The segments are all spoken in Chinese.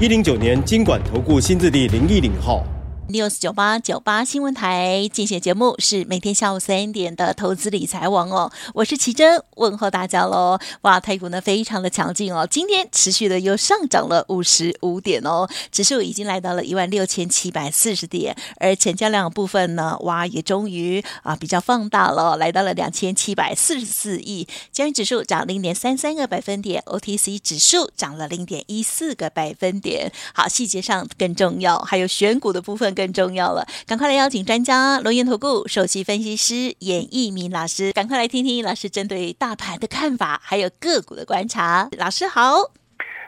一零九年金管投顾新字第零一零号。News 九八九八新闻台进行节目是每天下午三点的投资理财王哦，我是奇珍问候大家喽。哇，台股呢非常的强劲哦，今天持续的又上涨了五十五点哦，指数已经来到了一万六千七百四十点，而成交量部分呢，哇也终于啊比较放大了，来到了两千七百四十四亿，交易指数涨零点三三个百分点，OTC 指数涨了零点一四个百分点。好，细节上更重要，还有选股的部分。更重要了，赶快来邀请专家，轮岩投顾首席分析师严一鸣老师，赶快来听听老师针对大盘的看法，还有个股的观察。老师好，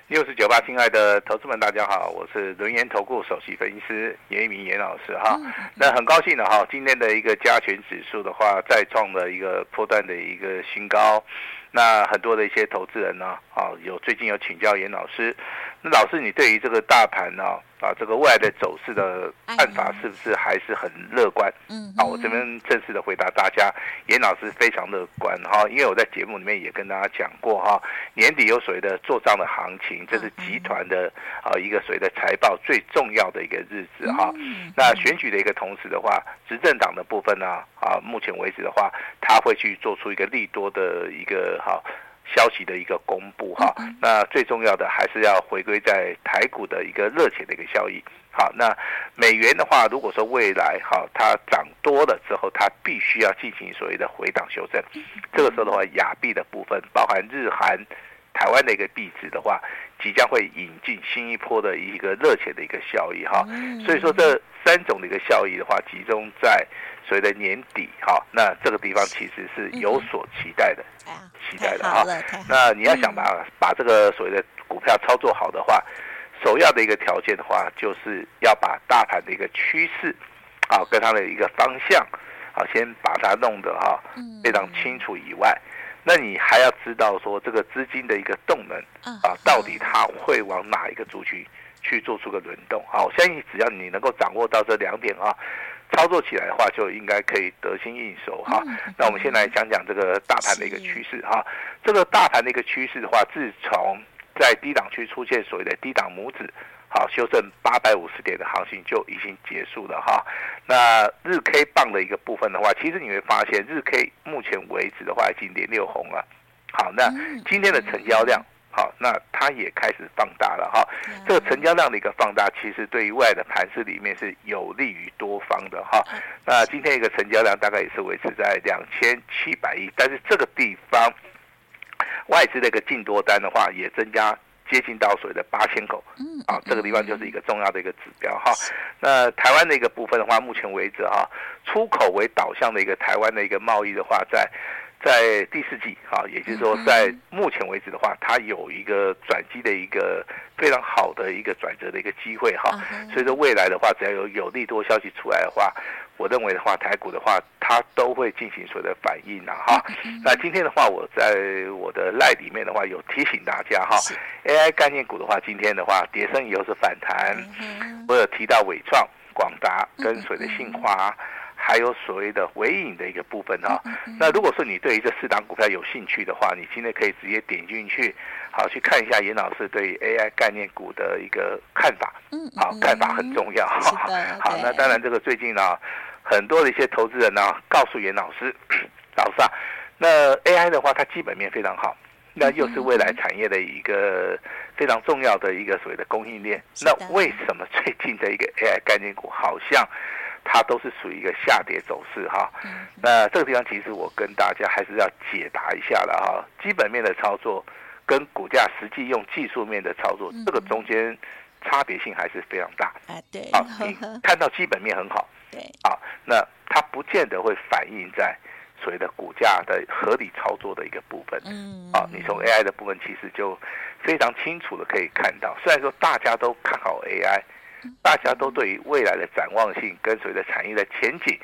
六十九八，亲爱的投资们，大家好，我是轮研投顾首席分析师严一鸣严老师哈。嗯、那很高兴的哈，今天的一个加权指数的话，再创了一个波段的一个新高。那很多的一些投资人呢，啊，有最近有请教严老师，那老师你对于这个大盘呢？啊，这个未来的走势的看法是不是还是很乐观？嗯，啊，我这边正式的回答大家，严老师非常乐观哈，因为我在节目里面也跟大家讲过哈，年底有所谓的做账的行情，这是集团的啊一个所谓的财报最重要的一个日子哈。那选举的一个同时的话，执政党的部分呢，啊，目前为止的话，他会去做出一个利多的一个哈。消息的一个公布哈，那最重要的还是要回归在台股的一个热钱的一个效益。好，那美元的话，如果说未来哈它涨多了之后，它必须要进行所谓的回档修正。这个时候的话，亚币的部分，包含日韩、台湾的一个币值的话，即将会引进新一波的一个热钱的一个效益哈。所以说这三种的一个效益的话，集中在。所谓的年底哈，那这个地方其实是有所期待的，期待的哈。那你要想把把这个所谓的股票操作好的话，首要的一个条件的话，就是要把大盘的一个趋势，啊，跟它的一个方向，啊，先把它弄得哈非常清楚以外，那你还要知道说这个资金的一个动能，啊，到底它会往哪一个族群去做出个轮动？啊，我相信只要你能够掌握到这两点啊。操作起来的话，就应该可以得心应手哈。那我们先来讲讲这个大盘的一个趋势哈。这个大盘的一个趋势的话，自从在低档区出现所谓的低档拇指，好修正八百五十点的行情就已经结束了哈。那日 K 棒的一个部分的话，其实你会发现日 K 目前为止的话已经连六红了。好，那今天的成交量。好，那它也开始放大了哈。这个成交量的一个放大，其实对于外的盘势里面是有利于多方的哈。那今天一个成交量大概也是维持在两千七百亿，但是这个地方外资的一个净多单的话，也增加接近到所谓的八千口。嗯，啊，这个地方就是一个重要的一个指标哈。那台湾的一个部分的话，目前为止哈，出口为导向的一个台湾的一个贸易的话，在。在第四季，哈，也就是说，在目前为止的话，它有一个转机的一个非常好的一个转折的一个机会，哈。所以说未来的话，只要有有利多消息出来的话，我认为的话，台股的话，它都会进行所谓的反应呐，哈。那今天的话，我在我的 LINE 里面的话，有提醒大家哈，AI 概念股的话，今天的话，跌升以后是反弹。我有提到伟创、广达跟所谓的信华。还有所谓的尾影的一个部分哈，那如果说你对于这四档股票有兴趣的话，你今天可以直接点进去，好去看一下严老师对于 AI 概念股的一个看法，嗯，好，看法很重要，好，好，那当然这个最近呢，很多的一些投资人呢，告诉严老师，老师啊，那 AI 的话，它基本面非常好，那又是未来产业的一个非常重要的一个所谓的供应链，那为什么最近的一个 AI 概念股好像？它都是属于一个下跌走势哈，那这个地方其实我跟大家还是要解答一下了哈。基本面的操作跟股价实际用技术面的操作，这个中间差别性还是非常大。啊，对，啊，你看到基本面很好，对，啊，那它不见得会反映在所谓的股价的合理操作的一个部分。嗯，啊，你从 AI 的部分其实就非常清楚的可以看到，虽然说大家都看好 AI，大家都对于未来的展望性跟所谓的产业的前景，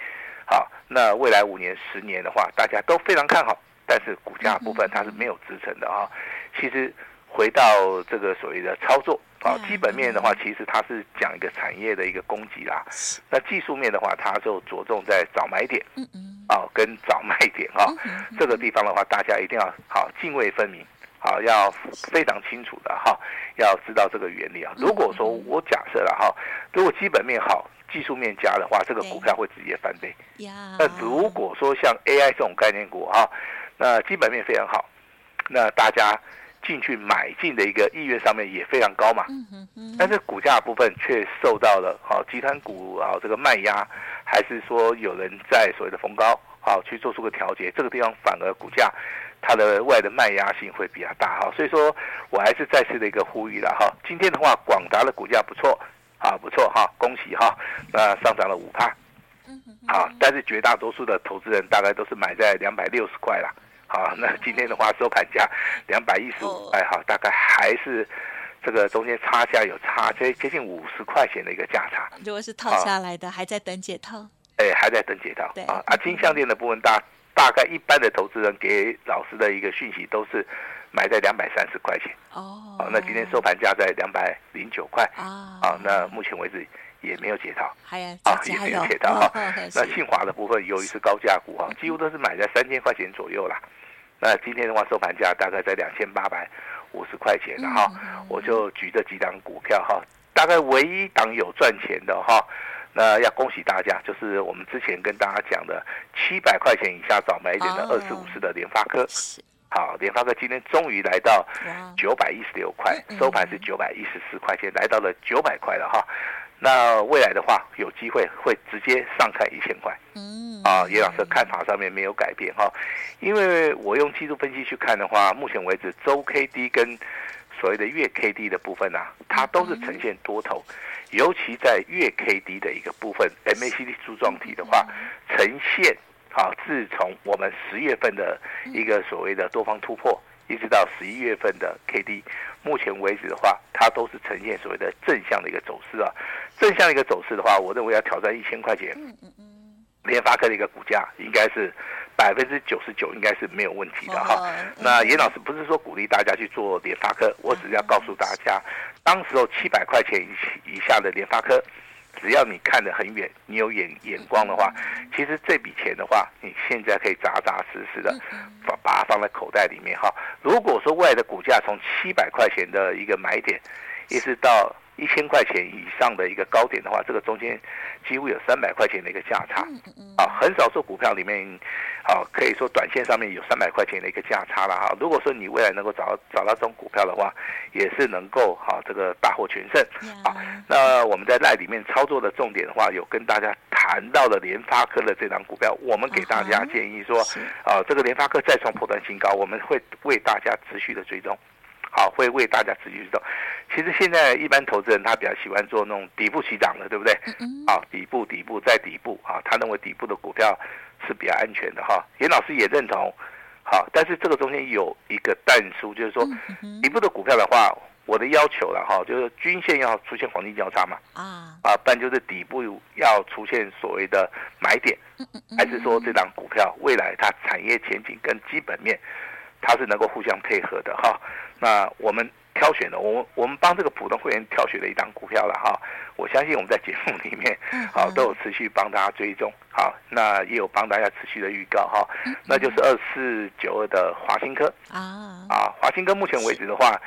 好，那未来五年、十年的话，大家都非常看好，但是股价部分它是没有支撑的啊。其实回到这个所谓的操作。啊，基本面的话，其实它是讲一个产业的一个供给啦。那技术面的话，它就着重在找买点，嗯嗯，啊，跟找卖点啊，这个地方的话，大家一定要好泾渭分明，好，要非常清楚的哈，要知道这个原理啊。如果说我假设了哈，如果基本面好，技术面加的话，这个股票会直接翻倍。那如果说像 AI 这种概念股哈，那基本面非常好，那大家。进去买进的一个意愿上面也非常高嘛，但是股价部分却受到了好集团股啊这个卖压，还是说有人在所谓的逢高好去做出个调节，这个地方反而股价它的外的卖压性会比较大哈，所以说我还是再次的一个呼吁了哈，今天的话广达的股价不错啊不错哈，恭喜哈，那上涨了五趴，好，但是绝大多数的投资人大概都是买在两百六十块了。好，那今天的话收盘价两百一十五，块，好，大概还是这个中间差价有差接接近五十块钱的一个价差。如果是套下来的，还在等解套。哎，还在等解套。对啊，啊，金项链的部分大大概一般的投资人给老师的一个讯息都是买在两百三十块钱。哦。好，那今天收盘价在两百零九块。啊。啊，那目前为止也没有解套。还有。啊，也没有解套哈。那信华的部分由于是高价股哈，几乎都是买在三千块钱左右啦。那今天的话，收盘价大概在两千八百五十块钱，哈，我就举这几档股票哈，大概唯一档有赚钱的哈，那要恭喜大家，就是我们之前跟大家讲的七百块钱以下早买一点的二四五四的联发科，好，联发科今天终于来到九百一十六块，收盘是九百一十四块钱，来到了九百块了哈。那未来的话，有机会会直接上看一千块。嗯，啊，叶老师看法上面没有改变哈，因为我用技术分析去看的话，目前为止周 K D 跟所谓的月 K D 的部分啊，它都是呈现多头，尤其在月 K D 的一个部分，M A C D 柱状体的话，呈现啊，自从我们十月份的一个所谓的多方突破。一直到十一月份的 K D，目前为止的话，它都是呈现所谓的正向的一个走势啊。正向的一个走势的话，我认为要挑战一千块钱，联发科的一个股价应该是百分之九十九应该是没有问题的哈。那严老师不是说鼓励大家去做联发科，我只是要告诉大家，当时候七百块钱以以下的联发科。只要你看得很远，你有眼眼光的话，其实这笔钱的话，你现在可以扎扎实实的把把它放在口袋里面哈。如果说未来的股价从七百块钱的一个买点，一直到一千块钱以上的一个高点的话，这个中间几乎有三百块钱的一个价差啊，很少做股票里面，啊，可以说短线上面有三百块钱的一个价差了哈。如果说你未来能够找找到这种股票的话，也是能够哈这个大获全胜啊。那我们在赖里面操作的重点的话，有跟大家谈到了联发科的这张股票，我们给大家建议说，啊，这个联发科再创破断新高，我们会为大家持续的追踪。好，会为大家持续做。其实现在一般投资人他比较喜欢做那种底部起涨的，对不对？啊，底部底部再底部啊，他认为底部的股票是比较安全的哈。严老师也认同。好，但是这个中间有一个但书，就是说底部的股票的话，我的要求了哈，就是均线要出现黄金交叉嘛。啊啊，不然就是底部要出现所谓的买点，还是说这档股票未来它产业前景跟基本面？它是能够互相配合的哈，那我们挑选的，我我们帮这个普通会员挑选了一档股票了哈，我相信我们在节目里面，好都有持续帮大家追踪，好，那也有帮大家持续的预告哈，那就是二四九二的华新科啊，啊华新科目前为止的话，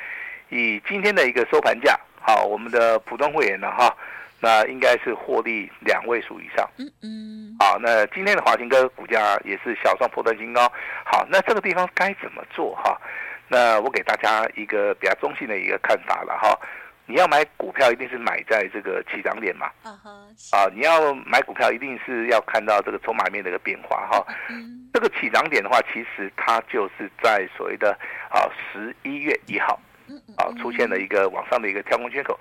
以今天的一个收盘价，好，我们的普通会员呢哈。那应该是获利两位数以上。嗯嗯。好，那今天的华新科股价也是小创破断新高。好，那这个地方该怎么做哈？那我给大家一个比较中性的一个看法了哈。你要买股票，一定是买在这个起涨点嘛。啊，你要买股票，一定是要看到这个筹码面的一个变化哈。这个起涨点的话，其实它就是在所谓的啊十一月一号。啊，出现了一个往上的一个跳空缺口。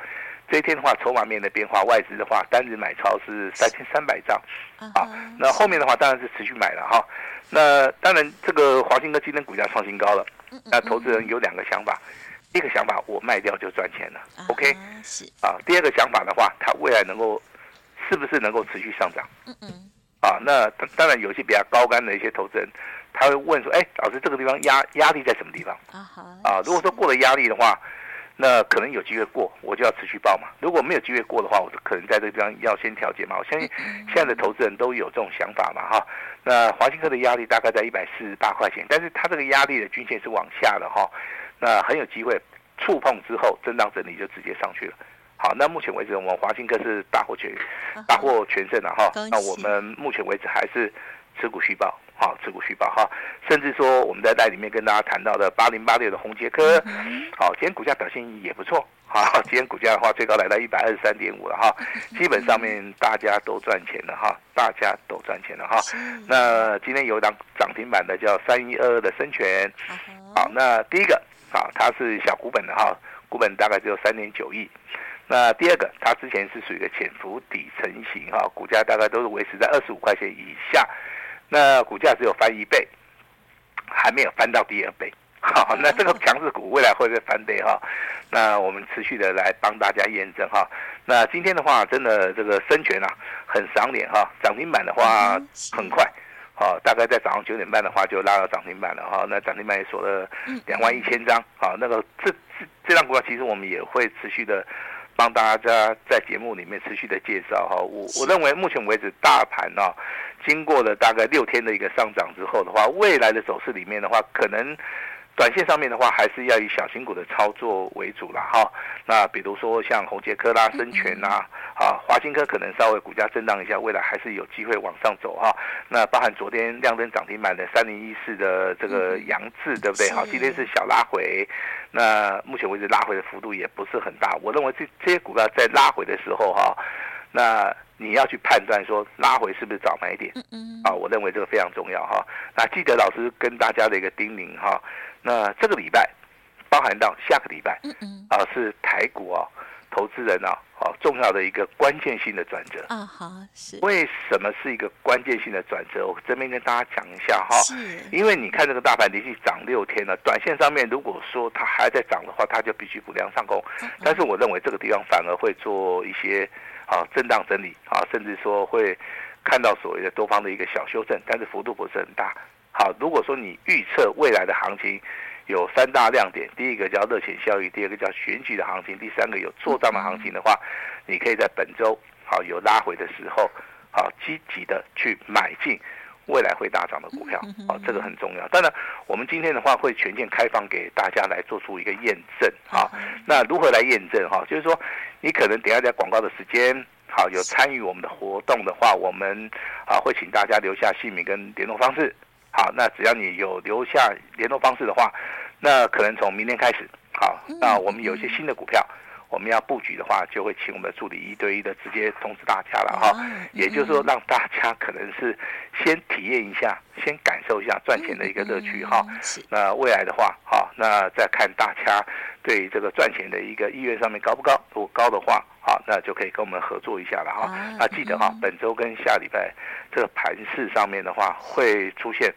这一天的话，筹码面的变化，外资的话，单日买超是三千三百张，啊，那后面的话当然是持续买了哈。那当然，这个华兴哥今天股价创新高了，那投资人有两个想法，一个想法我卖掉就赚钱了，OK，是啊。第二个想法的话，它未来能够是不是能够持续上涨？嗯嗯。啊，那当然有些比较高干的一些投资人，他会问说，哎，老师这个地方压压力在什么地方？啊，如果说过了压力的话。那可能有机会过，我就要持续报嘛。如果没有机会过的话，我就可能在这个地方要先调节嘛。我相信现在的投资人都有这种想法嘛，哈。那华兴科的压力大概在一百四十八块钱，但是它这个压力的均线是往下的哈。那很有机会触碰之后震荡整理就直接上去了。好，那目前为止我们华兴科是大获全大获全胜了哈。那我们目前为止还是持股续抱。好，持股续报哈，甚至说我们在带里面跟大家谈到的八零八六的宏杰科，好，今天股价表现也不错，好，今天股价的话最高来到一百二十三点五了哈，基本上面大家都赚钱了哈，大家都赚钱了哈。那今天有档涨停板的叫三一二二的生全，好，那第一个啊，它是小股本的哈，股本大概只有三点九亿。那第二个，它之前是属于一个潜伏底成型哈，股价大概都是维持在二十五块钱以下。那股价只有翻一倍，还没有翻到第二倍。好，那这个强势股未来会不会翻倍哈？那我们持续的来帮大家验证哈。那今天的话，真的这个生全啊，很赏脸哈，涨停板的话很快，好，大概在早上九点半的话就拉到涨停板了哈。那涨停板也锁了两万一千张，好，那个这这这张股票其实我们也会持续的。帮大家在节目里面持续的介绍哈，我我认为目前为止大盘呢，经过了大概六天的一个上涨之后的话，未来的走势里面的话，可能。短线上面的话，还是要以小型股的操作为主了哈。那比如说像宏捷科啦、生全呐，啊，华新科可能稍微股价震荡一下，未来还是有机会往上走哈。那包含昨天亮灯涨停板的三零一四的这个杨志，对不对？好，今天是小拉回，那目前为止拉回的幅度也不是很大。我认为这这些股票在拉回的时候哈，那你要去判断说拉回是不是早买点？啊，我认为这个非常重要哈。那记得老师跟大家的一个叮咛哈。那这个礼拜，包含到下个礼拜，嗯嗯，啊，是台股啊，投资人啊，好重要的一个关键性的转折啊，好是。为什么是一个关键性的转折？我这边跟大家讲一下哈，是。因为你看这个大盘连续涨六天了，短线上面如果说它还在涨的话，它就必须补量上攻。但是我认为这个地方反而会做一些啊震荡整理啊，甚至说会看到所谓的多方的一个小修正，但是幅度不是很大。好，如果说你预测未来的行情有三大亮点，第一个叫热钱效应，第二个叫选举的行情，第三个有做账的行情的话，你可以在本周好有拉回的时候，好积极的去买进未来会大涨的股票，好，这个很重要。当然，我们今天的话会全线开放给大家来做出一个验证，好，那如何来验证哈？就是说，你可能等下在广告的时间，好有参与我们的活动的话，我们啊会请大家留下姓名跟联络方式。好，那只要你有留下联络方式的话，那可能从明天开始，好，那我们有一些新的股票，我们要布局的话，就会请我们的助理一对一的直接通知大家了哈。也就是说，让大家可能是先体验一下，先感受一下赚钱的一个乐趣哈。那未来的话，好，那再看大家对这个赚钱的一个意愿上面高不高？如果高的话，好，那就可以跟我们合作一下了哈。那记得哈，本周跟下礼拜。这个盘势上面的话，会出现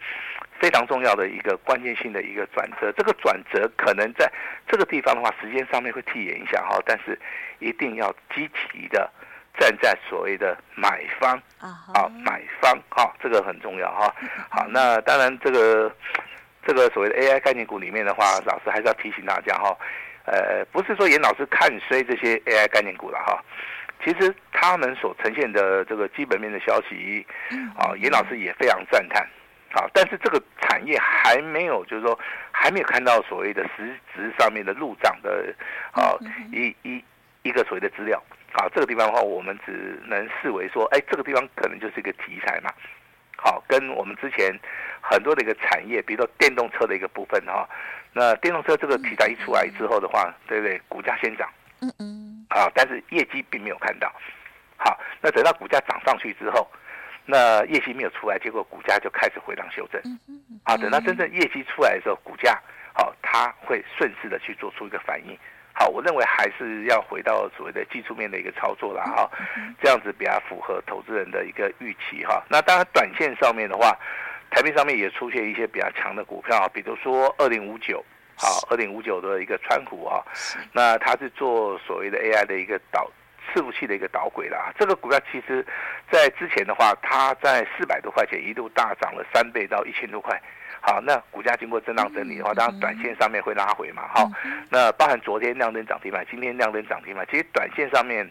非常重要的一个关键性的一个转折。这个转折可能在这个地方的话，时间上面会递延一下哈，但是一定要积极的站在所谓的买方啊，买方哈，这个很重要哈。好，那当然这个这个所谓的 AI 概念股里面的话，老师还是要提醒大家哈，呃，不是说严老师看衰这些 AI 概念股了哈。其实他们所呈现的这个基本面的消息，啊，严老师也非常赞叹，啊，但是这个产业还没有，就是说还没有看到所谓的实质上面的入账的，啊，一一一个所谓的资料，啊，这个地方的话，我们只能视为说，哎，这个地方可能就是一个题材嘛，好，跟我们之前很多的一个产业，比如说电动车的一个部分哈，那电动车这个题材一出来之后的话，对不对？股价先涨。嗯嗯，好，但是业绩并没有看到，好，那等到股价涨上去之后，那业绩没有出来，结果股价就开始回档修正，好，等到真正业绩出来的时候，股价好，它会顺势的去做出一个反应。好，我认为还是要回到所谓的技术面的一个操作了哈，这样子比较符合投资人的一个预期哈。那当然，短线上面的话，台币上面也出现一些比较强的股票，比如说二零五九，好，二零五九的一个川股啊，那它是做所谓的 AI 的一个导伺服器的一个导轨啦。这个股票其实，在之前的话，它在四百多块钱一度大涨了三倍到一千多块。好，那股价经过震荡整理的话，当然短线上面会拉回嘛。好，那包含昨天亮灯涨停板，今天亮灯涨停板，其实短线上面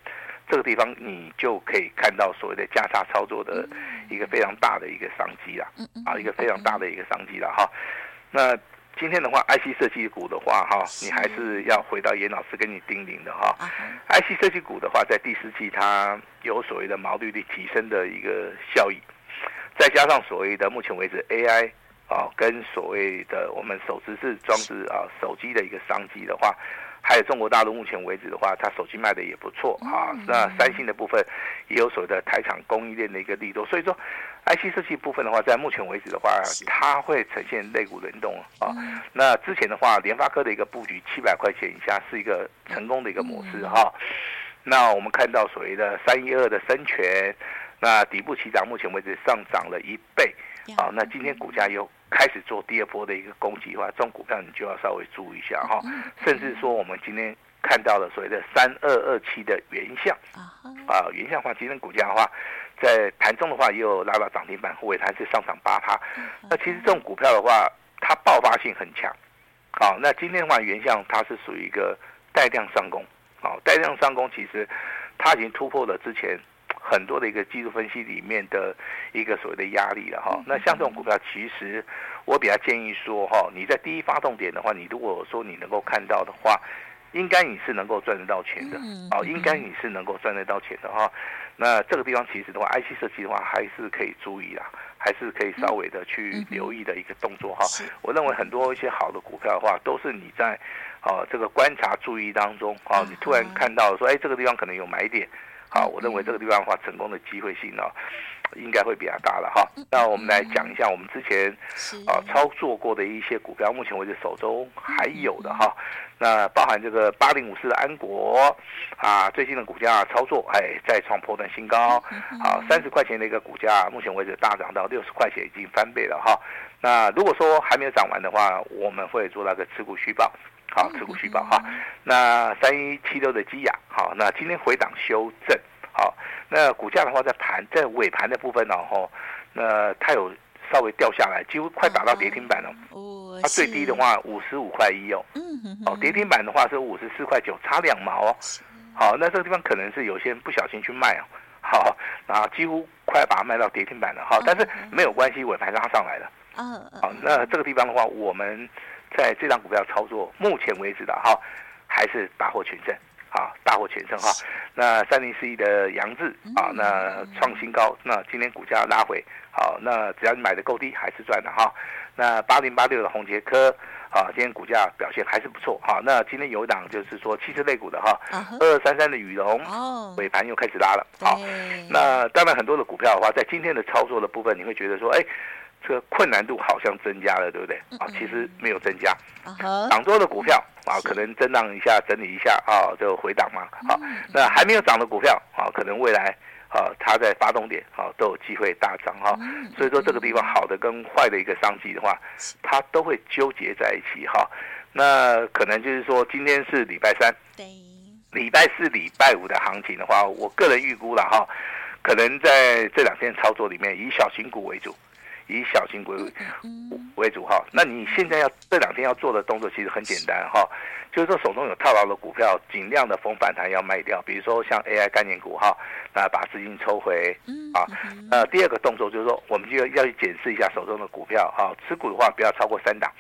这个地方你就可以看到所谓的价差操作的一个非常大的一个商机啦。啊，一个非常大的一个商机了哈。那今天的话，IC 设计股的话，哈，你还是要回到严老师跟你叮咛的哈。IC 设计股的话，在第四季它有所谓的毛利率提升的一个效益，再加上所谓的目前为止 AI。啊，跟所谓的我们手持式装置啊，手机的一个商机的话，还有中国大陆目前为止的话，它手机卖的也不错啊。那三星的部分也有所谓的台厂供应链的一个力度，所以说 IC 设计部分的话，在目前为止的话，它会呈现肋骨轮动啊。那之前的话，联发科的一个布局七百块钱以下是一个成功的一个模式哈。那我们看到所谓的三一二的深全，那底部起涨，目前为止上涨了一倍啊。那今天股价又。开始做第二波的一个攻击的话，这种股票你就要稍微注意一下哈。甚至说，我们今天看到了所谓的三二二七的原相啊，原相的话，今天股价的话，在盘中的话也有拉到涨停板，尾盘是上涨八趴。那其实这种股票的话，它爆发性很强。好，那今天的话，原相它是属于一个带量上攻。好，带量上攻，其实它已经突破了之前。很多的一个技术分析里面的一个所谓的压力了哈，那像这种股票，其实我比较建议说哈，你在第一发动点的话，你如果说你能够看到的话，应该你是能够赚得到钱的，哦，应该你是能够赚得到钱的哈。那这个地方其实的话，IC 设计的话还是可以注意啦，还是可以稍微的去留意的一个动作哈。我认为很多一些好的股票的话，都是你在哦这个观察注意当中，哦，你突然看到说，哎，这个地方可能有买点。好，我认为这个地方的话，成功的机会性呢，应该会比较大了哈。那我们来讲一下我们之前啊操作过的一些股票，目前为止手中还有的哈。那包含这个八零五四的安国啊，最近的股价操作哎再创破断新高，好三十块钱的一个股价，目前为止大涨到六十块钱，已经翻倍了哈。那如果说还没有涨完的话，我们会做那个持股续报。好，持股续报哈。那三一七六的基亚，好，那今天回档修正，好，那股价的话在盘在尾盘的部分然后，那它有稍微掉下来，几乎快打到跌停板了。哦，它最低的话五十五块一哦。哦，跌停板的话是五十四块九，差两毛哦。好，那这个地方可能是有些人不小心去卖哦。好，啊，几乎快把它卖到跌停板了。好，但是没有关系，尾盘拉上来了。嗯。好，那这个地方的话，我们。在这张股票操作，目前为止的哈，还是大获全胜，啊，大获全胜哈。那三零四一的杨志啊，那创新高，那今天股价拉回，好，那只要你买的够低，还是赚的哈。那八零八六的宏杰科啊，今天股价表现还是不错，哈，那今天有一档就是说汽车类股的哈，二二三三的裕隆，尾盘又开始拉了，好，那当然很多的股票的话，在今天的操作的部分，你会觉得说，哎。这个困难度好像增加了，对不对？啊，其实没有增加。涨多的股票啊，可能震荡一下，整理一下啊，就回档嘛。好，那还没有涨的股票啊，可能未来啊，它在发动点啊，都有机会大涨哈。所以说这个地方好的跟坏的一个商机的话，它都会纠结在一起哈。那可能就是说，今天是礼拜三，对，礼拜四、礼拜五的行情的话，我个人预估了哈，可能在这两天操作里面，以小型股为主。以小型股为主哈，那你现在要这两天要做的动作其实很简单哈，就是说手中有套牢的股票，尽量的逢反弹要卖掉，比如说像 AI 概念股哈，那把资金抽回啊。呃，第二个动作就是说，我们就要要去检视一下手中的股票哈，持股的话不要超过三档，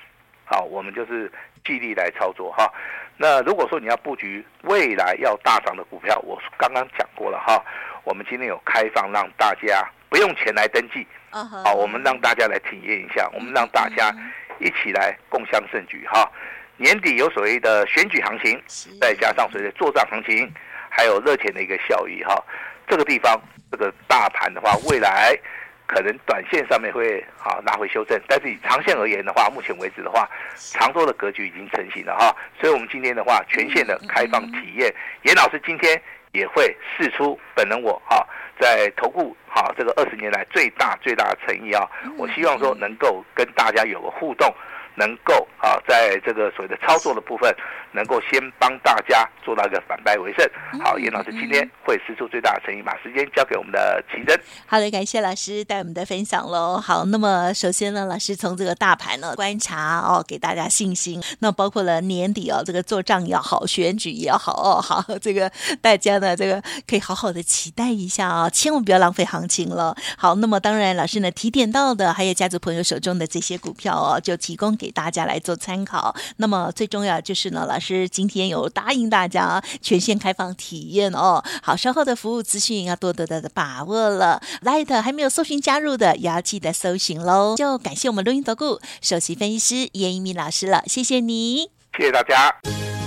好，我们就是纪律来操作哈。那如果说你要布局未来要大涨的股票，我刚刚讲过了哈，我们今天有开放让大家不用钱来登记。好，我们让大家来体验一下，我们让大家一起来共襄盛举哈。年底有所谓的选举行情，再加上所谓的作战行情，还有热钱的一个效益哈。这个地方这个大盘的话，未来可能短线上面会好拉回修正，但是以长线而言的话，目前为止的话，长多的格局已经成型了哈。所以，我们今天的话，全线的开放体验，严老师今天也会试出本人我哈在投顾好这个二十年来最大最大的诚意啊，我希望说能够跟大家有个互动。能够啊，在这个所谓的操作的部分，能够先帮大家做到一个反败为胜。好，严老师今天会使出最大的诚意，把时间交给我们的奇珍。好的，感谢老师带我们的分享喽。好，那么首先呢，老师从这个大盘呢观察哦，给大家信心。那包括了年底哦，这个做账也好，选举也好哦，好，这个大家呢，这个可以好好的期待一下啊、哦，千万不要浪费行情了。好，那么当然，老师呢提点到的，还有家族朋友手中的这些股票哦，就提供给。给大家来做参考。那么最重要就是呢，老师今天有答应大家全线开放体验哦。好，稍后的服务资讯要多多的把握了。Light 还没有搜寻加入的，也要记得搜寻喽。就感谢我们录音投顾首席分析师严一鸣老师了，谢谢你，谢谢大家。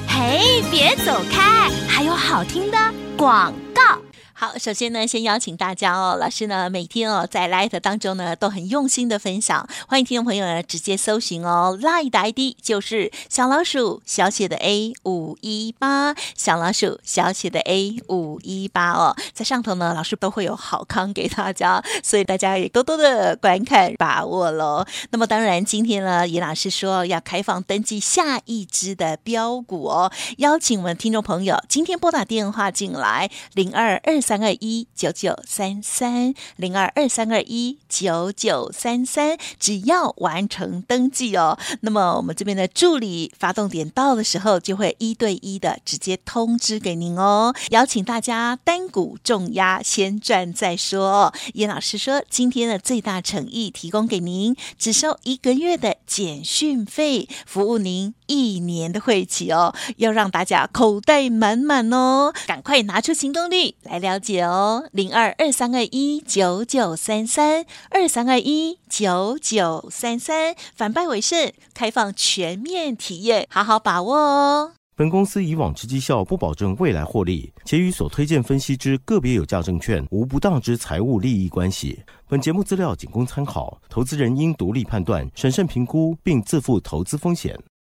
嘿，别走开，还有好听的广告。好，首先呢，先邀请大家哦，老师呢每天哦在 Light 当中呢都很用心的分享，欢迎听众朋友呢直接搜寻哦，Light 的 ID 就是小老鼠小写的 A 五一八，小老鼠小写的 A 五一八哦，在上头呢老师都会有好康给大家，所以大家也多多的观看把握喽。那么当然今天呢，严老师说要开放登记下一支的标股哦，邀请我们听众朋友今天拨打电话进来零二二。三二一九九三三零二二三二一九九三三，只要完成登记哦，那么我们这边的助理发动点到的时候，就会一对一的直接通知给您哦。邀请大家单股重压，先赚再说。严老师说，今天的最大诚意提供给您，只收一个月的简讯费，服务您一年的会期哦，要让大家口袋满满哦，赶快拿出行动力来了解哦，零二二三二一九九三三二三二一九九三三，反败为胜，开放全面体验，好好把握哦。本公司以往之绩效不保证未来获利，且与所推荐分析之个别有价证券无不当之财务利益关系。本节目资料仅供参考，投资人应独立判断、审慎评估，并自负投资风险。